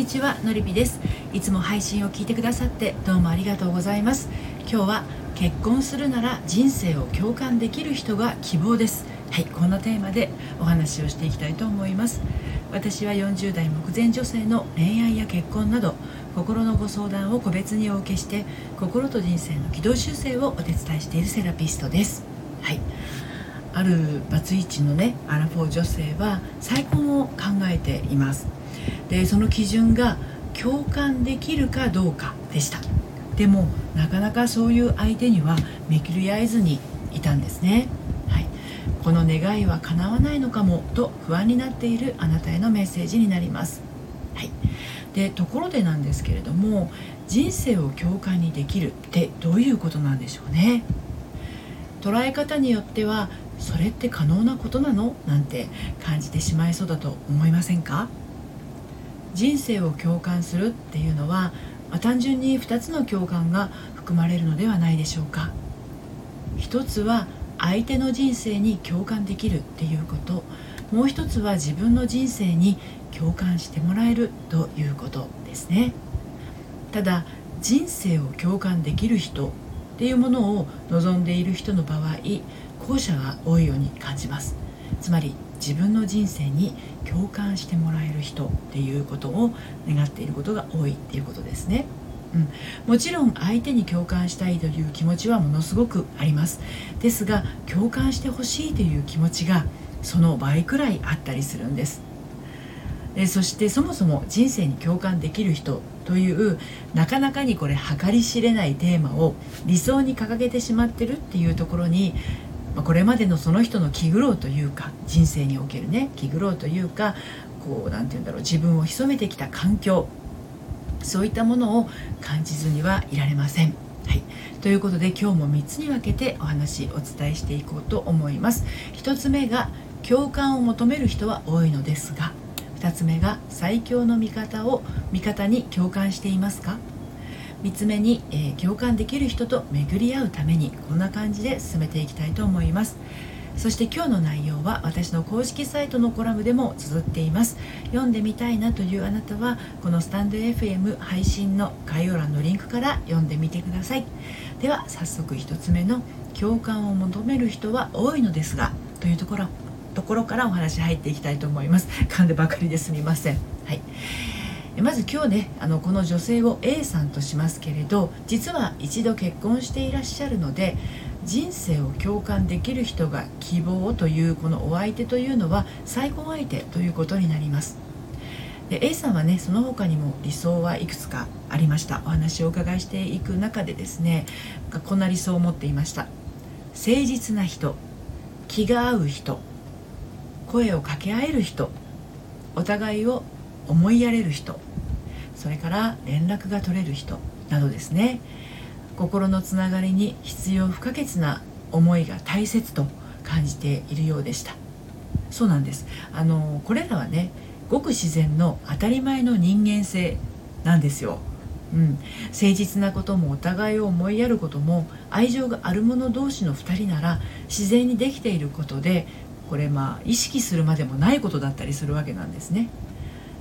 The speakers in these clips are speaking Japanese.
にちはのりぴです。いつも配信を聞いてくださってどうもありがとうございます。今日は結婚するなら人生を共感できる人が希望です。はいこんなテーマでお話をしていきたいと思います。私は40代目前女性の恋愛や結婚など心のご相談を個別にお受けして心と人生の軌道修正をお手伝いしているセラピストです。はい。あるバツイチのねアラフォー女性は再婚を考えています。でその基準が共感できるかどうかでした。でもなかなかそういう相手にはめくり合えずにいたんですね、はい、この願いは叶わないのかもと不安になっているあなたへのメッセージになります、はい、でところでなんですけれども人生を共感にできるってどういうことなんでしょうね。捉え方によってはそれって可能なことなの？なんて感じてしまいそうだと思いませんか？人生を共感するっていうのは、単純に2つの共感が含まれるのではないでしょうか。一つは相手の人生に共感できるっていうこと。もう一つは自分の人生に共感してもらえるということですね。ただ人生を共感できる人っていうものを望んでいる人の場合後者が多いように感じます。つまり自分の人生に共感してもらえる人っていうことを願っていることが多いっていうことですね。うん、もちろん相手に共感したいという気持ちはものすごくあります。ですが共感してほしいという気持ちがその倍くらいあったりするんです。でそしてそもそも人生に共感できる人というなかなかにこれ計り知れないテーマを理想に掲げてしまってるっていうところにまあ、これまでのその人の気苦労というか人生におけるね気苦労というかこう何て言うんだろう自分を潜めてきた環境そういったものを感じずにはいられません。はい、ということで今日も3つに分けてお話お伝えしていこうと思います。1つ目が共感を求める人は多いのですが2つ目が最強の味方を味方に共感していますか？3つ目に、えー、共感できる人と巡り合うためにこんな感じで進めていきたいと思います。そして今日の内容は私の公式サイトのコラムでも綴っています。読んでみたいなというあなたはこのスタンド FM 配信の概要欄のリンクから読んでみてください。では早速1つ目の共感を求める人は多いのですがというところところからお話入っていきたいと思います。噛んでばかりですみません。はい。まず今日ねあのこの女性を A さんとしますけれど実は一度結婚していらっしゃるので人生を共感できる人が希望というこのお相手というのは再婚相手ということになります。で A さんはねその他にも理想はいくつかありました。お話をお伺いしていく中でですねこんな理想を持っていました。誠実な人気が合う人声を掛け合える人お互いを思いやれる人それから連絡が取れる人などですね。心のつながりに必要不可欠な思いが大切と感じているようでした。そうなんです。あのこれらはねごく自然の当たり前の人間性なんですよ。うん、誠実なこともお互いを思いやることも愛情がある者同士の2人なら自然にできていることでこれまあ意識するまでもないことだったりするわけなんですね。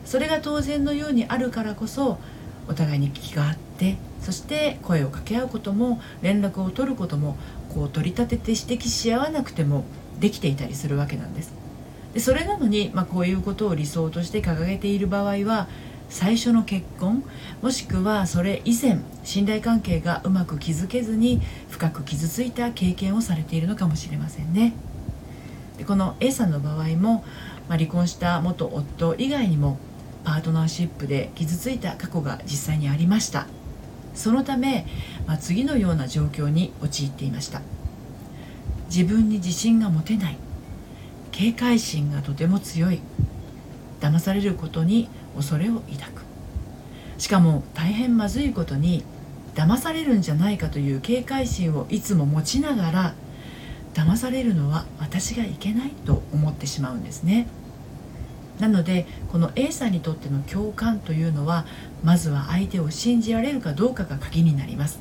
それが当然のようにあるからこそお互いに気があってそして声を掛け合うことも連絡を取ることもこう取り立てて指摘し合わなくてもできていたりするわけなんです。でそれなのに、まあ、こういうことを理想として掲げている場合は最初の結婚もしくはそれ以前信頼関係がうまく築けずに深く傷ついた経験をされているのかもしれませんね。でこの A さんの場合も、まあ、離婚した元夫以外にもパートナーシップで傷ついた過去が実際にありました。そのため、まあ、次のような状況に陥っていました。自分に自信が持てない。警戒心がとても強い。騙されることに恐れを抱く。しかも大変まずいことに騙されるんじゃないかという警戒心をいつも持ちながら騙されるのは私がいけないと思ってしまうんですね。なのでこの A さんにとっての共感というのはまずは相手を信じられるかどうかが鍵になります。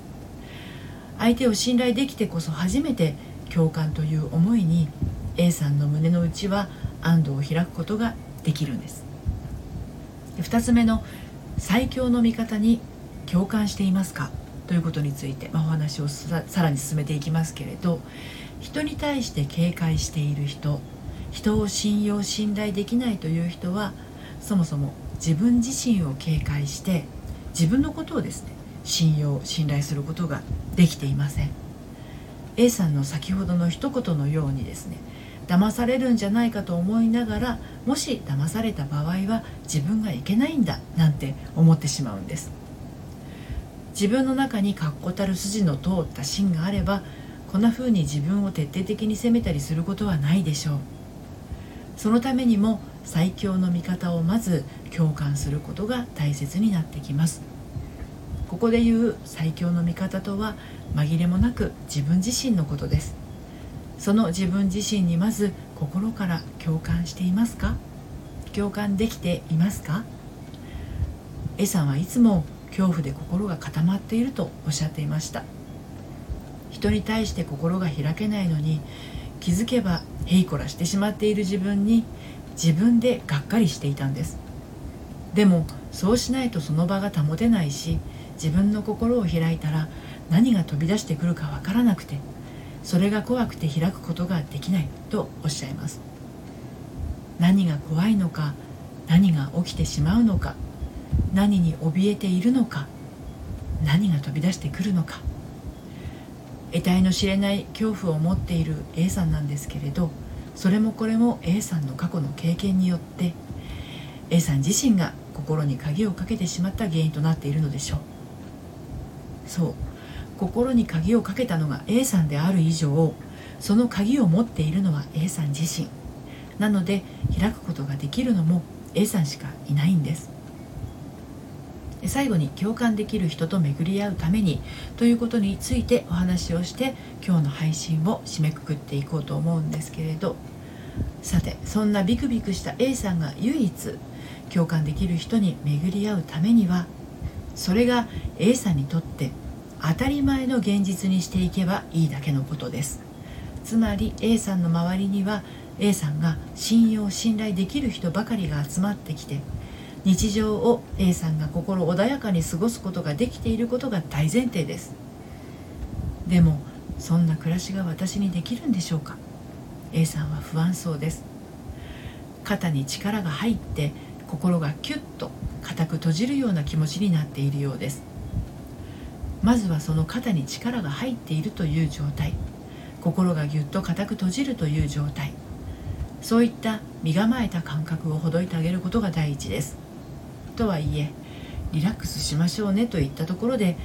相手を信頼できてこそ初めて共感という思いに A さんの胸の内は安堵を開くことができるんです。2つ目の最強の味方に共感していますか？ということについて、まあ、お話をさらに進めていきますけれど人に対して警戒している人人を信用信頼できないという人はそもそも自分自身を警戒して自分のことをですね信用信頼することができていません。A さんの先ほどの一言のようにですね騙されるんじゃないかと思いながらもし騙された場合は自分がいけないんだなんて思ってしまうんです。自分の中に確固たる筋の通った芯があればこんな風に自分を徹底的に責めたりすることはないでしょう。そのためにも最強の味方をまず共感することが大切になってきます。ここで言う最強の味方とは紛れもなく自分自身のことです。その自分自身にまず心から共感していますか？共感できていますか？A さんはいつも恐怖で心が固まっているとおっしゃっていました。人に対して心が開けないのに気づけばへいこらしてしまっている自分に自分でがっかりしていたんです。でもそうしないとその場が保てないし自分の心を開いたら何が飛び出してくるかわからなくてそれが怖くて開くことができないとおっしゃいます。何が怖いのか何が起きてしまうのか何に怯えているのか何が飛び出してくるのか。得体の知れない恐怖を持っている A さんなんですけれどそれもこれも A さんの過去の経験によって A さん自身が心に鍵をかけてしまった原因となっているのでしょう。そう。心に鍵をかけたのが A さんである以上その鍵を持っているのは A さん自身。なので開くことができるのも A さんしかいないんです。最後に共感できる人と巡り合うためにということについてお話をして今日の配信を締めくくっていこうと思うんですけれど。さてそんなビクビクした A さんが唯一共感できる人に巡り合うためにはそれが A さんにとって当たり前の現実にしていけばいいだけのことです。つまり A さんの周りには A さんが信用信頼できる人ばかりが集まってきて日常を A さんが心穏やかに過ごすことができていることが大前提です。でもそんな暮らしが私にできるんでしょうか？A さんは不安そうです。肩に力が入って心がキュッと固く閉じるような気持ちになっているようです。まずはその肩に力が入っているという状態。心がぎゅっと固く閉じるという状態。そういった身構えた感覚をほどいてあげることが第一です。とはいえリラックスしましょうねといったところで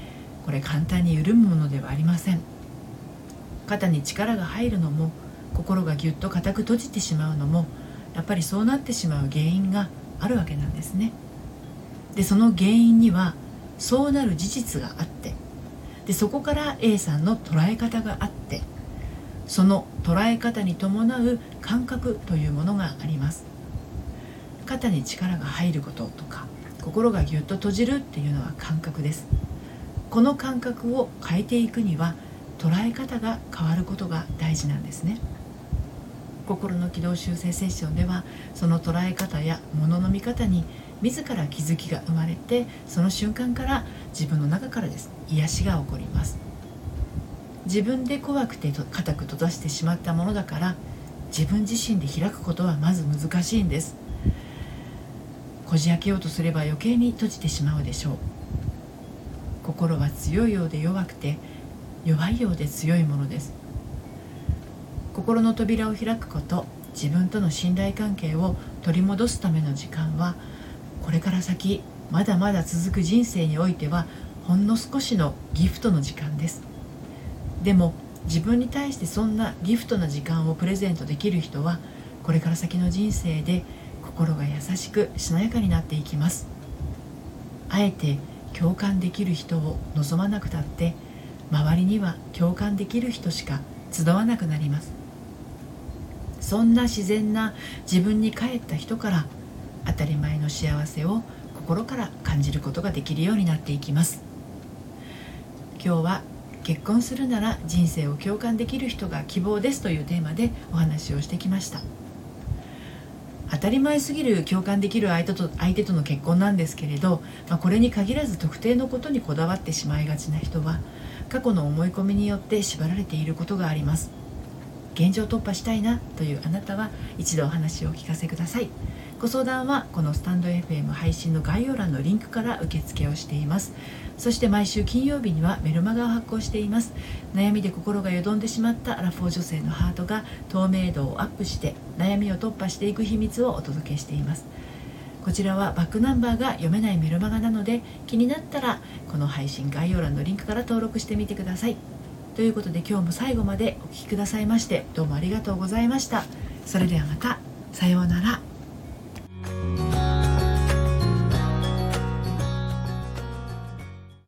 これ簡単に緩むものではありません。肩に力が入るのも心がぎゅっと固く閉じてしまうのもやっぱりそうなってしまう原因があるわけなんですね。でその原因にはそうなる事実があってでそこから A さんの捉え方があってその捉え方に伴う感覚というものがあります。肩に力が入ることとか心がぎゅっと閉じるっていうのは感覚です。この感覚を変えていくには捉え方が変わることが大事なんですね。心の軌道修正セッションではその捉え方や物の見方に自ら気づきが生まれてその瞬間から自分の中からです。癒しが起こります。自分で怖くて固く閉ざしてしまったものだから自分自身で開くことはまず難しいんです。こじ開けようとすれば余計に閉じてしまうでしょう。心は強いようで弱くて弱いようで強いものです。心の扉を開くこと自分との信頼関係を取り戻すための時間はこれから先まだまだ続く人生においてはほんの少しのギフトの時間です。でも自分に対してそんなギフトな時間をプレゼントできる人はこれから先の人生で心が優しくしなやかになっていきます。あえて共感できる人を望まなくたって周りには共感できる人しか集わなくなります。そんな自然な自分に帰った人から当たり前の幸せを心から感じることができるようになっていきます。今日は結婚するなら人生を共感できる人が希望ですというテーマでお話をしてきました。当たり前すぎる共感できる相手と相手との結婚なんですけれど、まあ、これに限らず特定のことにこだわってしまいがちな人は過去の思い込みによって縛られていることがあります。現状突破したいなというあなたは一度お話をお聞かせください。ご相談はこのスタンド FM 配信の概要欄のリンクから受付をしています。そして毎週金曜日にはメルマガを発行しています。悩みで心がよどんでしまったアラフォー女性のハートが透明度をアップして悩みを突破していく秘密をお届けしています。こちらはバックナンバーが読めないメルマガなので気になったらこの配信概要欄のリンクから登録してみてください。ということで今日も最後までお聴きくださいましてどうもありがとうございました。それではまた。さようなら。